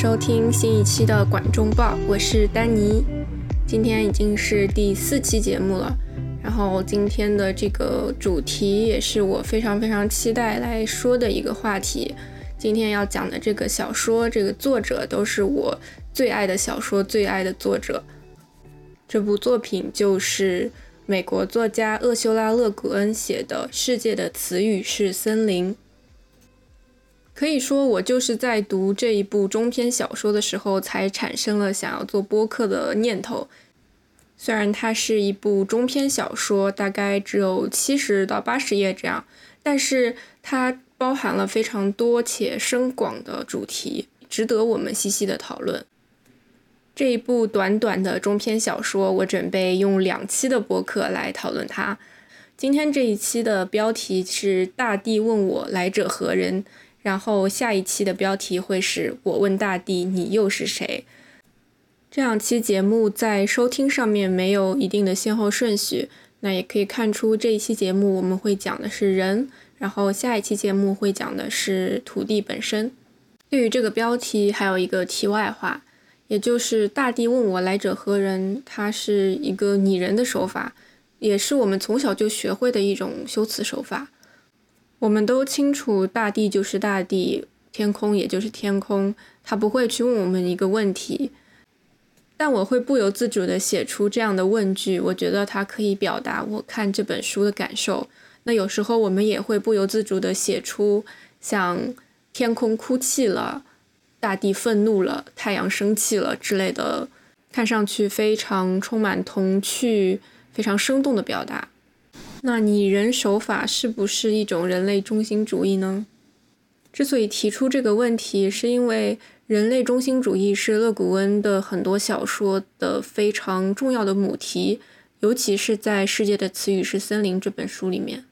收听新一期的《管中报》，我是丹尼。今天已经是第四期节目了，然后今天的这个主题也是我非常非常期待来说的一个话题。今天要讲的这个小说，这个作者都是我最爱的小说最爱的作者。这部作品就是美国作家厄修拉·勒古恩写的《世界的词语是森林》。可以说，我就是在读这一部中篇小说的时候，才产生了想要做播客的念头。虽然它是一部中篇小说，大概只有七十到八十页这样，但是它包含了非常多且深广的主题，值得我们细细的讨论。这一部短短的中篇小说，我准备用两期的播客来讨论它。今天这一期的标题是“大地问我来者何人”。然后下一期的标题会是我问大地，你又是谁？这两期节目在收听上面没有一定的先后顺序，那也可以看出这一期节目我们会讲的是人，然后下一期节目会讲的是土地本身。对于这个标题还有一个题外话，也就是大地问我来者何人，它是一个拟人的手法，也是我们从小就学会的一种修辞手法。我们都清楚，大地就是大地，天空也就是天空。他不会去问我们一个问题，但我会不由自主地写出这样的问句。我觉得它可以表达我看这本书的感受。那有时候我们也会不由自主地写出像“天空哭泣了”“大地愤怒了”“太阳生气了”之类的，看上去非常充满童趣、非常生动的表达。那拟人手法是不是一种人类中心主义呢？之所以提出这个问题，是因为人类中心主义是勒古恩的很多小说的非常重要的母题，尤其是在《世界的词语是森林》这本书里面。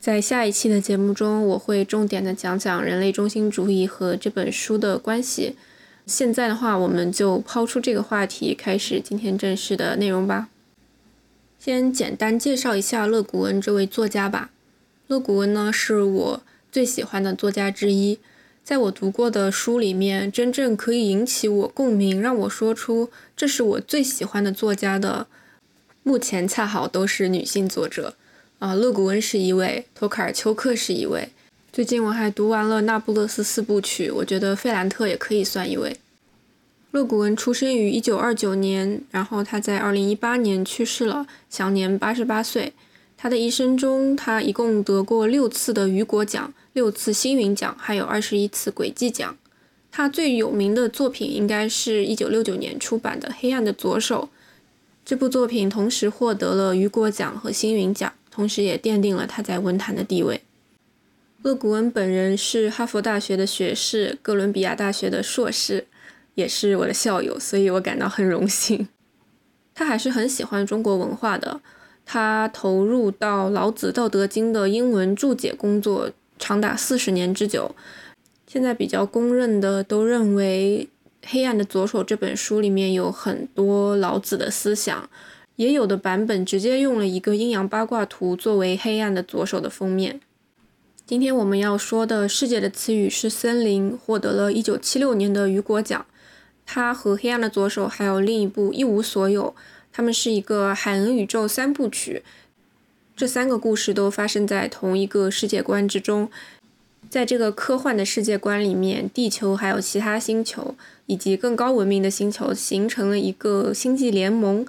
在下一期的节目中，我会重点的讲讲人类中心主义和这本书的关系。现在的话，我们就抛出这个话题，开始今天正式的内容吧。先简单介绍一下勒古恩这位作家吧。勒古恩呢，是我最喜欢的作家之一。在我读过的书里面，真正可以引起我共鸣，让我说出这是我最喜欢的作家的，目前恰好都是女性作者。啊，勒古恩是一位，托卡尔丘克是一位。最近我还读完了《那不勒斯四部曲》，我觉得费兰特也可以算一位。勒古恩出生于一九二九年，然后他在二零一八年去世了，享年八十八岁。他的一生中，他一共得过六次的雨果奖、六次星云奖，还有二十一次轨迹奖。他最有名的作品应该是一九六九年出版的《黑暗的左手》。这部作品同时获得了雨果奖和星云奖，同时也奠定了他在文坛的地位。勒古恩本人是哈佛大学的学士，哥伦比亚大学的硕士。也是我的校友，所以我感到很荣幸。他还是很喜欢中国文化的，他投入到老子《道德经》的英文注解工作长达四十年之久。现在比较公认的都认为，《黑暗的左手》这本书里面有很多老子的思想，也有的版本直接用了一个阴阳八卦图作为《黑暗的左手》的封面。今天我们要说的《世界的词语是森林》，获得了一九七六年的雨果奖。它和《黑暗的左手》还有另一部《一无所有》，它们是一个海恩宇宙三部曲。这三个故事都发生在同一个世界观之中。在这个科幻的世界观里面，地球还有其他星球以及更高文明的星球形成了一个星际联盟。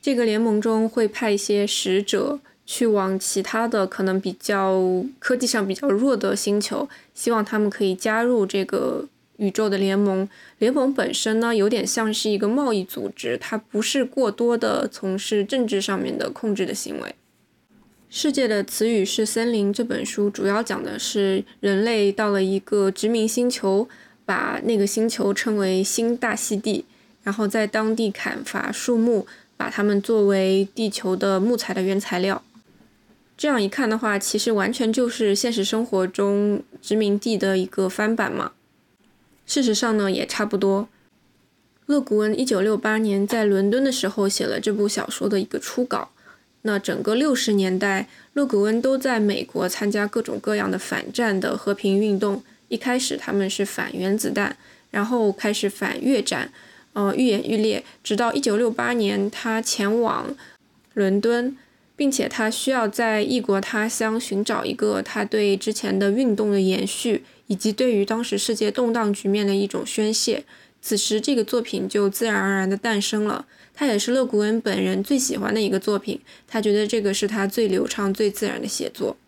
这个联盟中会派一些使者去往其他的可能比较科技上比较弱的星球，希望他们可以加入这个。宇宙的联盟，联盟本身呢，有点像是一个贸易组织，它不是过多的从事政治上面的控制的行为。世界的词语是森林这本书主要讲的是人类到了一个殖民星球，把那个星球称为新大溪地，然后在当地砍伐树木，把它们作为地球的木材的原材料。这样一看的话，其实完全就是现实生活中殖民地的一个翻版嘛。事实上呢，也差不多。勒古恩一九六八年在伦敦的时候写了这部小说的一个初稿。那整个六十年代，勒古恩都在美国参加各种各样的反战的和平运动，一开始他们是反原子弹，然后开始反越战，呃，愈演愈烈，直到一九六八年，他前往伦敦，并且他需要在异国他乡寻找一个他对之前的运动的延续，以及对于当时世界动荡局面的一种宣泄。此时，这个作品就自然而然的诞生了。它也是勒古恩本人最喜欢的一个作品，他觉得这个是他最流畅、最自然的写作。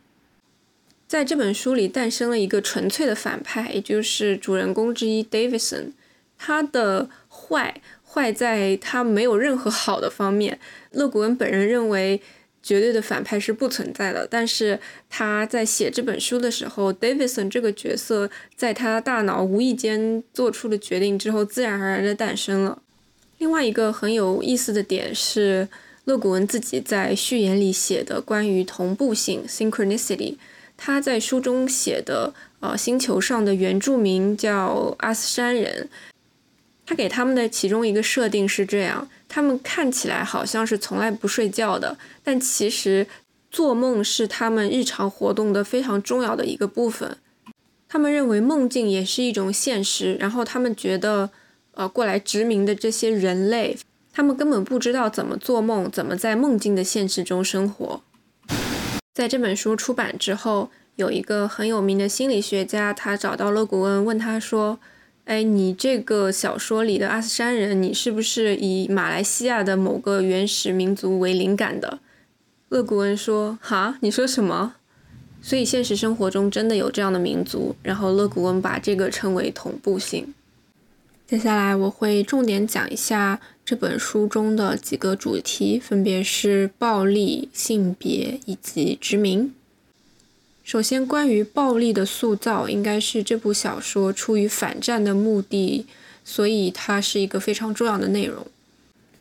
在这本书里，诞生了一个纯粹的反派，也就是主人公之一 Davidson。他的坏坏在他没有任何好的方面。勒古恩本人认为。绝对的反派是不存在的，但是他在写这本书的时候，Davidson 这个角色在他大脑无意间做出了决定之后，自然而然的诞生了。另外一个很有意思的点是，勒古文自己在序言里写的关于同步性 （synchronicity），他在书中写的呃星球上的原住民叫阿斯山人。他给他们的其中一个设定是这样：他们看起来好像是从来不睡觉的，但其实做梦是他们日常活动的非常重要的一个部分。他们认为梦境也是一种现实，然后他们觉得，呃，过来殖民的这些人类，他们根本不知道怎么做梦，怎么在梦境的现实中生活。在这本书出版之后，有一个很有名的心理学家，他找到勒古恩，问他说。哎，你这个小说里的阿斯山人，你是不是以马来西亚的某个原始民族为灵感的？勒古恩说：“哈，你说什么？”所以现实生活中真的有这样的民族。然后勒古恩把这个称为同步性。接下来我会重点讲一下这本书中的几个主题，分别是暴力、性别以及殖民。首先，关于暴力的塑造，应该是这部小说出于反战的目的，所以它是一个非常重要的内容。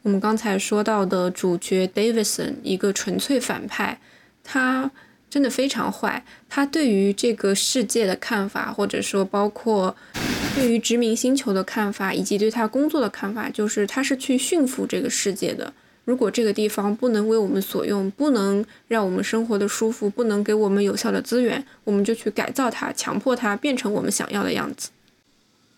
我们刚才说到的主角 Davidson，一个纯粹反派，他真的非常坏。他对于这个世界的看法，或者说包括对于殖民星球的看法，以及对他工作的看法，就是他是去驯服这个世界的。如果这个地方不能为我们所用，不能让我们生活的舒服，不能给我们有效的资源，我们就去改造它，强迫它变成我们想要的样子。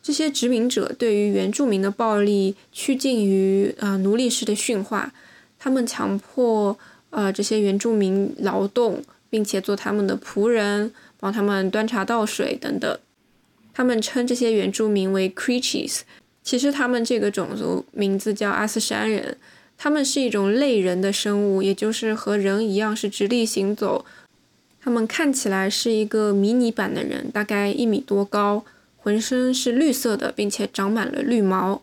这些殖民者对于原住民的暴力趋近于呃奴隶式的驯化，他们强迫呃这些原住民劳动，并且做他们的仆人，帮他们端茶倒水等等。他们称这些原住民为 Creatures，其实他们这个种族名字叫阿斯山人。他们是一种类人的生物，也就是和人一样是直立行走。他们看起来是一个迷你版的人，大概一米多高，浑身是绿色的，并且长满了绿毛。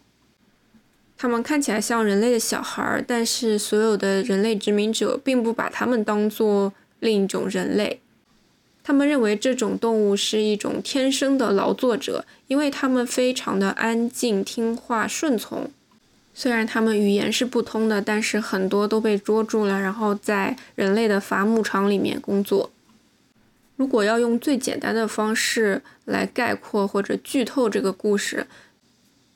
他们看起来像人类的小孩，但是所有的人类殖民者并不把他们当做另一种人类。他们认为这种动物是一种天生的劳作者，因为他们非常的安静、听话、顺从。虽然他们语言是不通的，但是很多都被捉住了，然后在人类的伐木场里面工作。如果要用最简单的方式来概括或者剧透这个故事，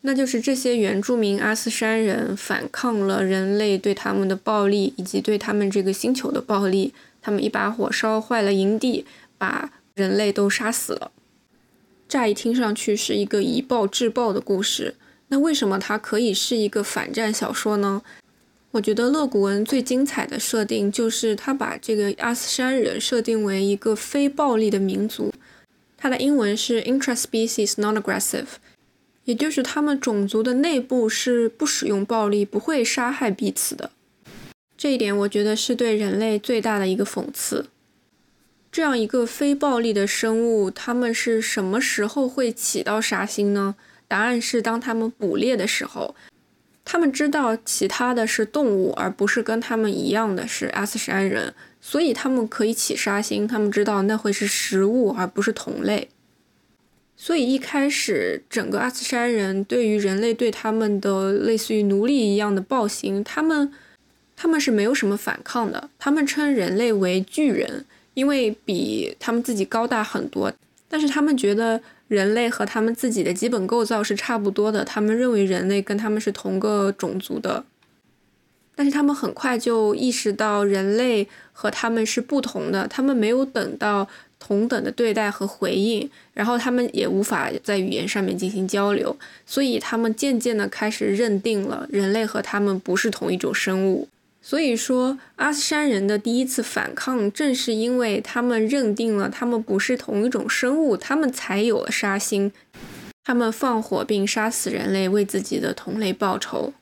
那就是这些原住民阿斯山人反抗了人类对他们的暴力，以及对他们这个星球的暴力。他们一把火烧坏了营地，把人类都杀死了。乍一听上去是一个以暴制暴的故事。那为什么它可以是一个反战小说呢？我觉得勒古文最精彩的设定就是他把这个阿斯山人设定为一个非暴力的民族，它的英文是 intraspecies non-aggressive，也就是他们种族的内部是不使用暴力，不会杀害彼此的。这一点我觉得是对人类最大的一个讽刺。这样一个非暴力的生物，他们是什么时候会起到杀心呢？答案是，当他们捕猎的时候，他们知道其他的是动物，而不是跟他们一样的是阿斯山人，所以他们可以起杀心。他们知道那会是食物，而不是同类。所以一开始，整个阿斯山人对于人类对他们的类似于奴隶一样的暴行，他们他们是没有什么反抗的。他们称人类为巨人，因为比他们自己高大很多，但是他们觉得。人类和他们自己的基本构造是差不多的，他们认为人类跟他们是同个种族的，但是他们很快就意识到人类和他们是不同的，他们没有等到同等的对待和回应，然后他们也无法在语言上面进行交流，所以他们渐渐的开始认定了人类和他们不是同一种生物。所以说，阿斯山人的第一次反抗，正是因为他们认定了他们不是同一种生物，他们才有了杀心。他们放火并杀死人类，为自己的同类报仇。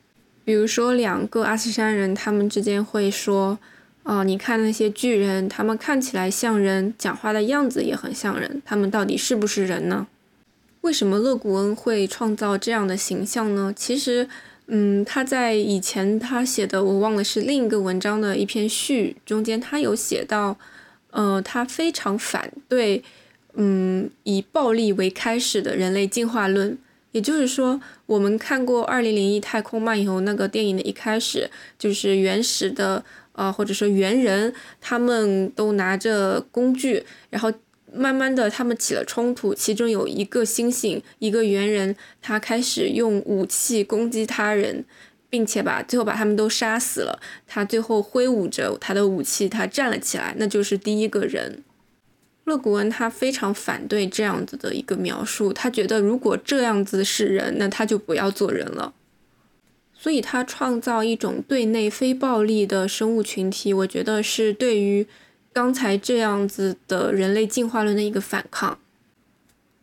比如说，两个阿斯山人，他们之间会说：“哦，你看那些巨人，他们看起来像人，讲话的样子也很像人，他们到底是不是人呢？”为什么勒古恩会创造这样的形象呢？其实。嗯，他在以前他写的我忘了是另一个文章的一篇序中间，他有写到，呃，他非常反对，嗯，以暴力为开始的人类进化论。也就是说，我们看过《二零零一太空漫游》那个电影的一开始，就是原始的，呃，或者说猿人，他们都拿着工具，然后。慢慢的，他们起了冲突，其中有一个猩猩，一个猿人，他开始用武器攻击他人，并且把最后把他们都杀死了。他最后挥舞着他的武器，他站了起来，那就是第一个人。勒古恩他非常反对这样子的一个描述，他觉得如果这样子是人，那他就不要做人了。所以他创造一种对内非暴力的生物群体，我觉得是对于。刚才这样子的人类进化论的一个反抗，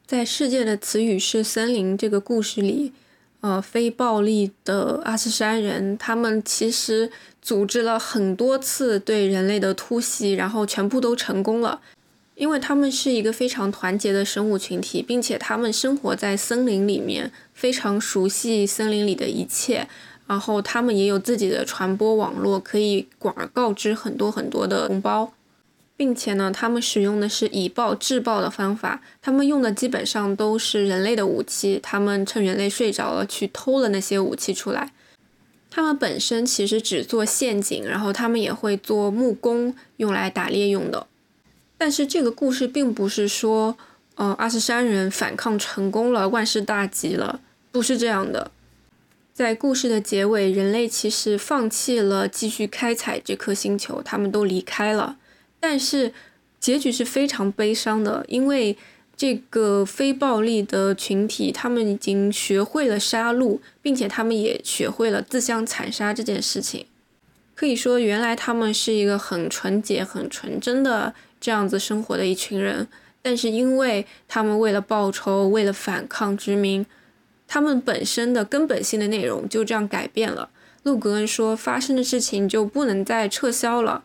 在世界的词语是森林这个故事里，呃，非暴力的阿斯山人，他们其实组织了很多次对人类的突袭，然后全部都成功了，因为他们是一个非常团结的生物群体，并且他们生活在森林里面，非常熟悉森林里的一切，然后他们也有自己的传播网络，可以广而告之很多很多的同胞。并且呢，他们使用的是以暴制暴的方法，他们用的基本上都是人类的武器，他们趁人类睡着了去偷了那些武器出来。他们本身其实只做陷阱，然后他们也会做木工，用来打猎用的。但是这个故事并不是说，呃，阿斯山人反抗成功了，万事大吉了，不是这样的。在故事的结尾，人类其实放弃了继续开采这颗星球，他们都离开了。但是结局是非常悲伤的，因为这个非暴力的群体，他们已经学会了杀戮，并且他们也学会了自相残杀这件事情。可以说，原来他们是一个很纯洁、很纯真的这样子生活的一群人，但是因为他们为了报仇、为了反抗殖民，他们本身的根本性的内容就这样改变了。路格恩说，发生的事情就不能再撤销了。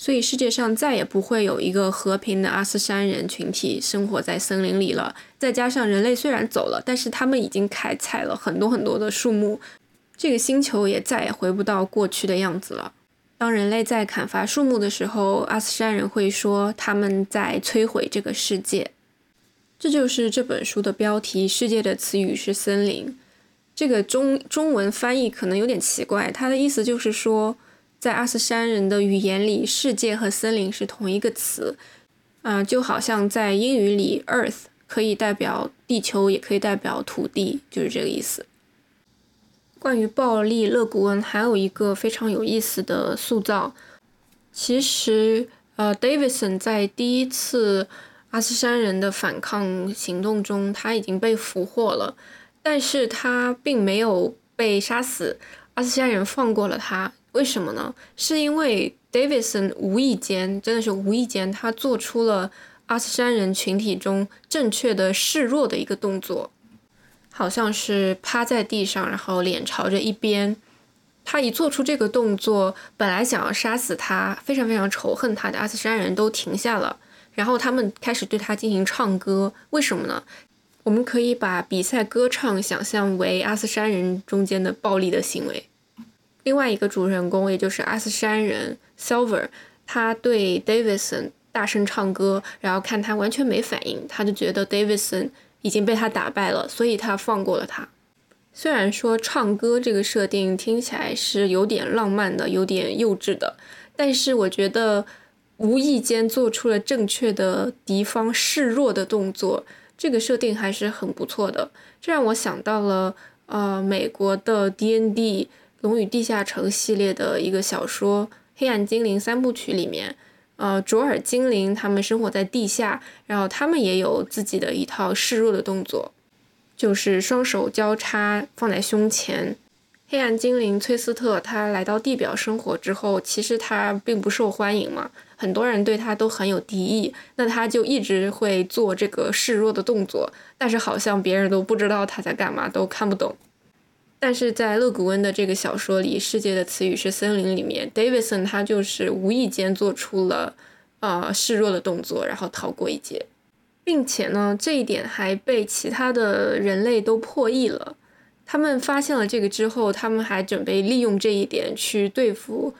所以世界上再也不会有一个和平的阿斯山人群体生活在森林里了。再加上人类虽然走了，但是他们已经开采了很多很多的树木，这个星球也再也回不到过去的样子了。当人类在砍伐树木的时候，阿斯山人会说他们在摧毁这个世界。这就是这本书的标题：世界的词语是森林。这个中中文翻译可能有点奇怪，它的意思就是说。在阿斯山人的语言里，世界和森林是同一个词，啊，就好像在英语里，earth 可以代表地球，也可以代表土地，就是这个意思。关于暴力，勒古恩还有一个非常有意思的塑造。其实，呃，Davidson 在第一次阿斯山人的反抗行动中，他已经被俘获了，但是他并没有被杀死，阿斯山人放过了他。为什么呢？是因为 Davidson 无意间，真的是无意间，他做出了阿斯山人群体中正确的示弱的一个动作，好像是趴在地上，然后脸朝着一边。他一做出这个动作，本来想要杀死他、非常非常仇恨他的阿斯山人都停下了，然后他们开始对他进行唱歌。为什么呢？我们可以把比赛歌唱想象为阿斯山人中间的暴力的行为。另外一个主人公，也就是阿斯山人 Silver，他对 Davidson 大声唱歌，然后看他完全没反应，他就觉得 Davidson 已经被他打败了，所以他放过了他。虽然说唱歌这个设定听起来是有点浪漫的，有点幼稚的，但是我觉得无意间做出了正确的敌方示弱的动作，这个设定还是很不错的。这让我想到了呃美国的 D N D。《龙与地下城》系列的一个小说《黑暗精灵三部曲》里面，呃，卓尔精灵他们生活在地下，然后他们也有自己的一套示弱的动作，就是双手交叉放在胸前。黑暗精灵崔斯特他来到地表生活之后，其实他并不受欢迎嘛，很多人对他都很有敌意，那他就一直会做这个示弱的动作，但是好像别人都不知道他在干嘛，都看不懂。但是在勒古恩的这个小说里，《世界的词语是森林》里面，Davidson 他就是无意间做出了呃示弱的动作，然后逃过一劫，并且呢，这一点还被其他的人类都破译了。他们发现了这个之后，他们还准备利用这一点去对付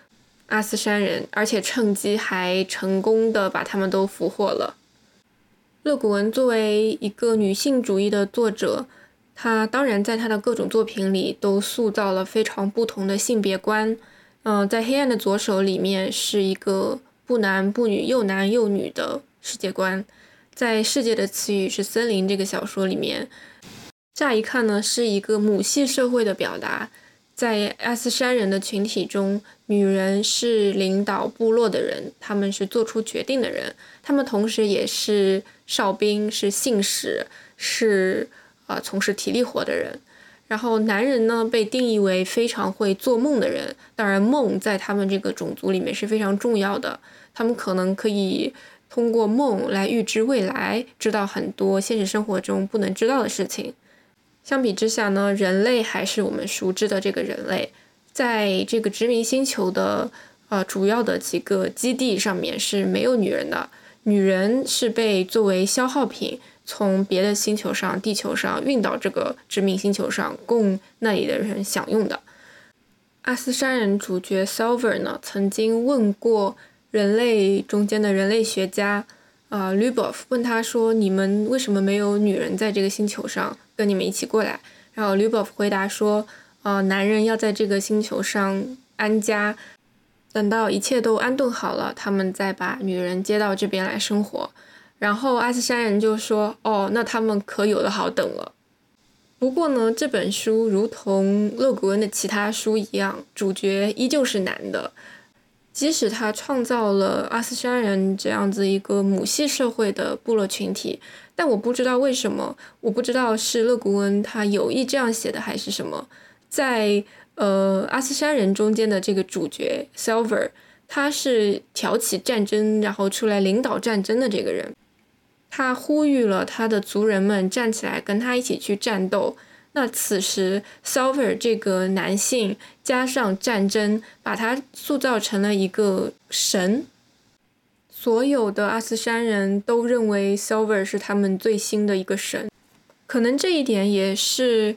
阿斯山人，而且趁机还成功的把他们都俘获了。勒古恩作为一个女性主义的作者。他当然在他的各种作品里都塑造了非常不同的性别观。嗯，在《黑暗的左手》里面是一个不男不女又男又女的世界观，在《世界的词语是森林》这个小说里面，乍一看呢是一个母系社会的表达。在阿斯山人的群体中，女人是领导部落的人，他们是做出决定的人，他们同时也是哨兵，是信使，是。啊，从事体力活的人，然后男人呢被定义为非常会做梦的人。当然，梦在他们这个种族里面是非常重要的。他们可能可以通过梦来预知未来，知道很多现实生活中不能知道的事情。相比之下呢，人类还是我们熟知的这个人类，在这个殖民星球的呃主要的几个基地上面是没有女人的，女人是被作为消耗品。从别的星球上、地球上运到这个殖民星球上，供那里的人享用的。阿斯山人主角 Silver 呢，曾经问过人类中间的人类学家，啊，Lubov 问他说：“你们为什么没有女人在这个星球上跟你们一起过来？”然后 Lubov 回答说：“啊，男人要在这个星球上安家，等到一切都安顿好了，他们再把女人接到这边来生活。”然后阿斯山人就说：“哦，那他们可有的好等了。”不过呢，这本书如同勒古恩的其他书一样，主角依旧是男的。即使他创造了阿斯山人这样子一个母系社会的部落群体，但我不知道为什么，我不知道是勒古恩他有意这样写的还是什么。在呃阿斯山人中间的这个主角 Silver，他是挑起战争，然后出来领导战争的这个人。他呼吁了他的族人们站起来跟他一起去战斗。那此时，Silver 这个男性加上战争，把他塑造成了一个神。所有的阿斯山人都认为 Silver 是他们最新的一个神。可能这一点也是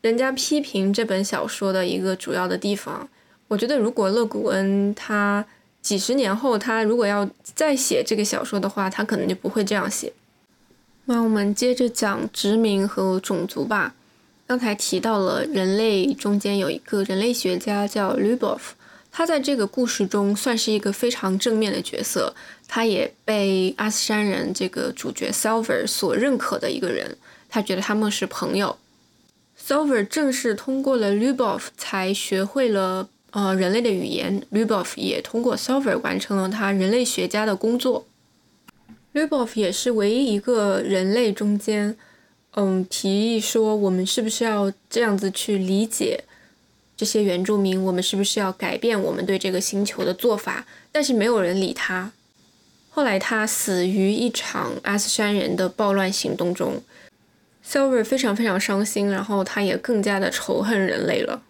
人家批评这本小说的一个主要的地方。我觉得，如果勒古恩他。几十年后，他如果要再写这个小说的话，他可能就不会这样写。那我们接着讲殖民和种族吧。刚才提到了人类中间有一个人类学家叫 Lubov，他在这个故事中算是一个非常正面的角色，他也被阿斯山人这个主角 Silver 所认可的一个人，他觉得他们是朋友。Silver 正是通过了 Lubov 才学会了。呃，人类的语言，Lubov 也通过 Silver 完成了他人类学家的工作。Lubov 也是唯一一个人类中间，嗯，提议说我们是不是要这样子去理解这些原住民，我们是不是要改变我们对这个星球的做法？但是没有人理他。后来他死于一场阿斯山人的暴乱行动中，Silver 非常非常伤心，然后他也更加的仇恨人类了。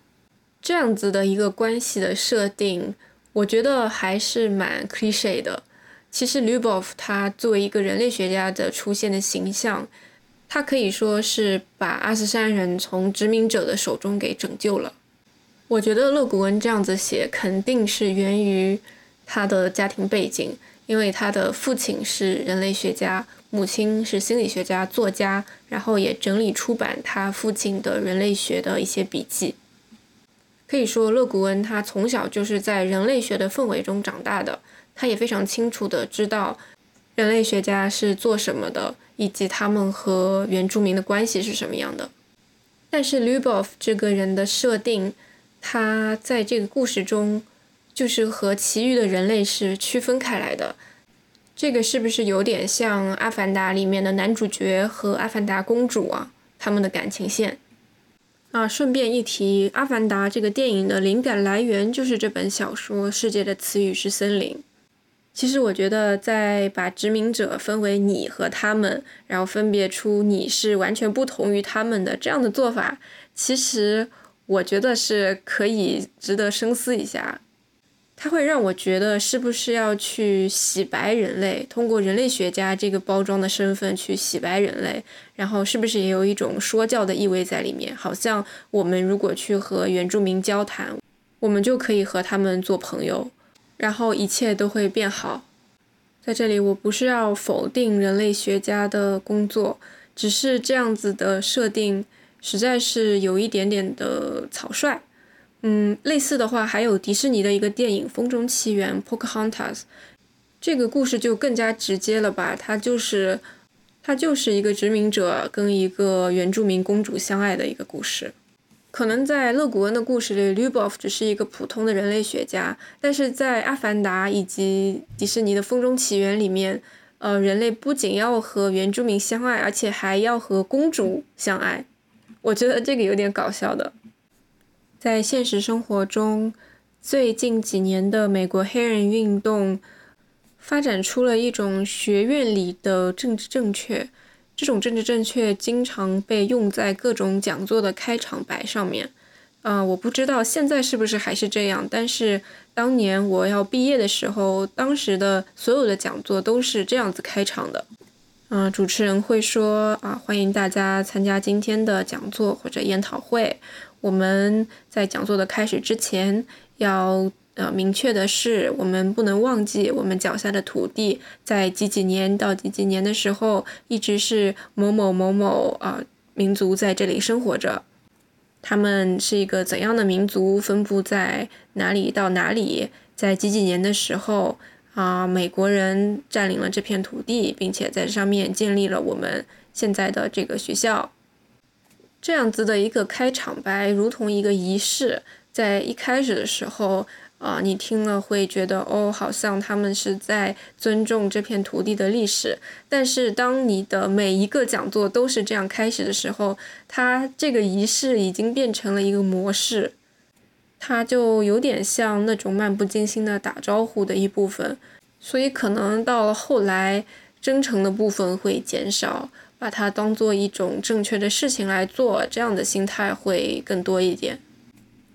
这样子的一个关系的设定，我觉得还是蛮 cliche 的。其实 Lubov 他作为一个人类学家的出现的形象，他可以说是把阿斯山人从殖民者的手中给拯救了。我觉得勒古恩这样子写，肯定是源于他的家庭背景，因为他的父亲是人类学家，母亲是心理学家、作家，然后也整理出版他父亲的人类学的一些笔记。可以说，勒古恩他从小就是在人类学的氛围中长大的，他也非常清楚的知道人类学家是做什么的，以及他们和原住民的关系是什么样的。但是 Lubov 这个人的设定，他在这个故事中就是和其余的人类是区分开来的。这个是不是有点像《阿凡达》里面的男主角和阿凡达公主啊？他们的感情线？啊，顺便一提，《阿凡达》这个电影的灵感来源就是这本小说《世界的词语是森林》。其实我觉得，在把殖民者分为你和他们，然后分别出你是完全不同于他们的这样的做法，其实我觉得是可以值得深思一下。它会让我觉得，是不是要去洗白人类，通过人类学家这个包装的身份去洗白人类，然后是不是也有一种说教的意味在里面？好像我们如果去和原住民交谈，我们就可以和他们做朋友，然后一切都会变好。在这里，我不是要否定人类学家的工作，只是这样子的设定实在是有一点点的草率。嗯，类似的话还有迪士尼的一个电影《风中奇缘》（Pocahontas），这个故事就更加直接了吧？它就是，它就是一个殖民者跟一个原住民公主相爱的一个故事。可能在勒古恩的故事里 l u b o v 只是一个普通的人类学家，但是在《阿凡达》以及迪士尼的《风中奇缘》里面，呃，人类不仅要和原住民相爱，而且还要和公主相爱。我觉得这个有点搞笑的。在现实生活中，最近几年的美国黑人运动发展出了一种学院里的政治正确。这种政治正确经常被用在各种讲座的开场白上面。啊，我不知道现在是不是还是这样，但是当年我要毕业的时候，当时的所有的讲座都是这样子开场的。嗯，主持人会说：“啊，欢迎大家参加今天的讲座或者研讨会。”我们在讲座的开始之前，要呃明确的是，我们不能忘记我们脚下的土地，在几几年到几几年的时候，一直是某某某某啊民族在这里生活着。他们是一个怎样的民族？分布在哪里到哪里？在几几年的时候啊，美国人占领了这片土地，并且在上面建立了我们现在的这个学校。这样子的一个开场白，如同一个仪式，在一开始的时候，啊，你听了会觉得，哦，好像他们是在尊重这片土地的历史。但是，当你的每一个讲座都是这样开始的时候，它这个仪式已经变成了一个模式，它就有点像那种漫不经心的打招呼的一部分。所以，可能到了后来，真诚的部分会减少。把它当做一种正确的事情来做，这样的心态会更多一点。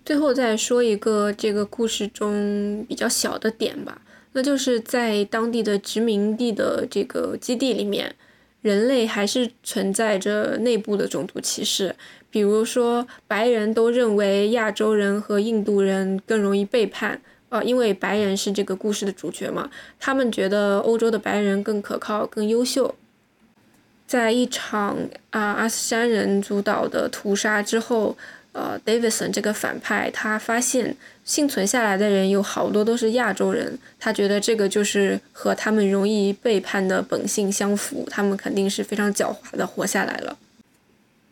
最后再说一个这个故事中比较小的点吧，那就是在当地的殖民地的这个基地里面，人类还是存在着内部的种族歧视。比如说，白人都认为亚洲人和印度人更容易背叛，呃，因为白人是这个故事的主角嘛，他们觉得欧洲的白人更可靠、更优秀。在一场啊阿斯山人主导的屠杀之后，呃，Davidson 这个反派他发现幸存下来的人有好多都是亚洲人，他觉得这个就是和他们容易背叛的本性相符，他们肯定是非常狡猾的活下来了。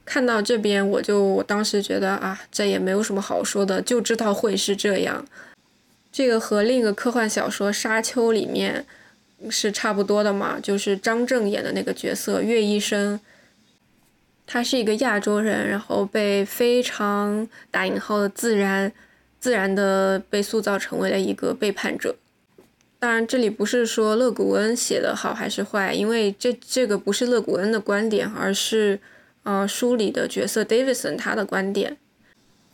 看到这边，我就我当时觉得啊，这也没有什么好说的，就知道会是这样。这个和另一个科幻小说《沙丘》里面。是差不多的嘛，就是张震演的那个角色岳医生，他是一个亚洲人，然后被非常打引号的自然自然的被塑造成为了一个背叛者。当然，这里不是说勒古恩写的好还是坏，因为这这个不是勒古恩的观点，而是呃书里的角色 Davidson 他的观点。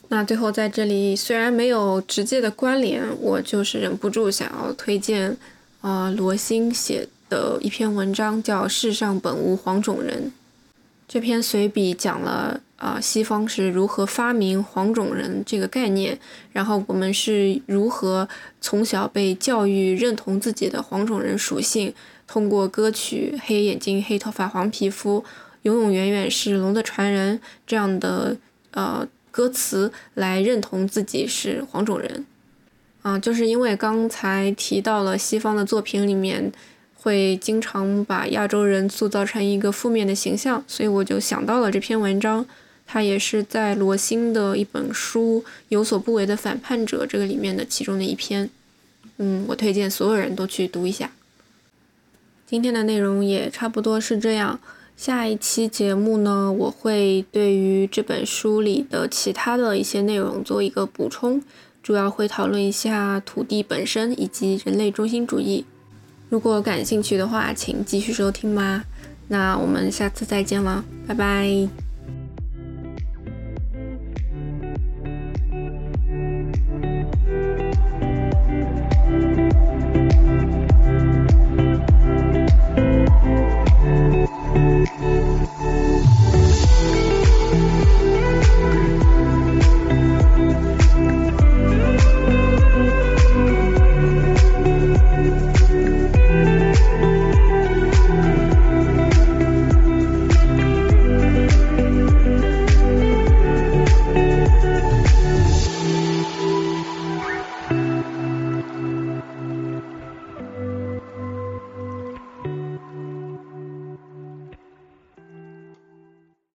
那最后在这里虽然没有直接的关联，我就是忍不住想要推荐。啊，罗欣写的一篇文章叫《世上本无黄种人》。这篇随笔讲了啊，西方是如何发明黄种人这个概念，然后我们是如何从小被教育认同自己的黄种人属性，通过歌曲《黑眼睛、黑头发、黄皮肤》，永永远远是龙的传人这样的呃歌词来认同自己是黄种人。啊，就是因为刚才提到了西方的作品里面会经常把亚洲人塑造成一个负面的形象，所以我就想到了这篇文章。它也是在罗欣的一本书《有所不为的反叛者》这个里面的其中的一篇。嗯，我推荐所有人都去读一下。今天的内容也差不多是这样。下一期节目呢，我会对于这本书里的其他的一些内容做一个补充，主要会讨论一下土地本身以及人类中心主义。如果感兴趣的话，请继续收听吧。那我们下次再见了，拜拜。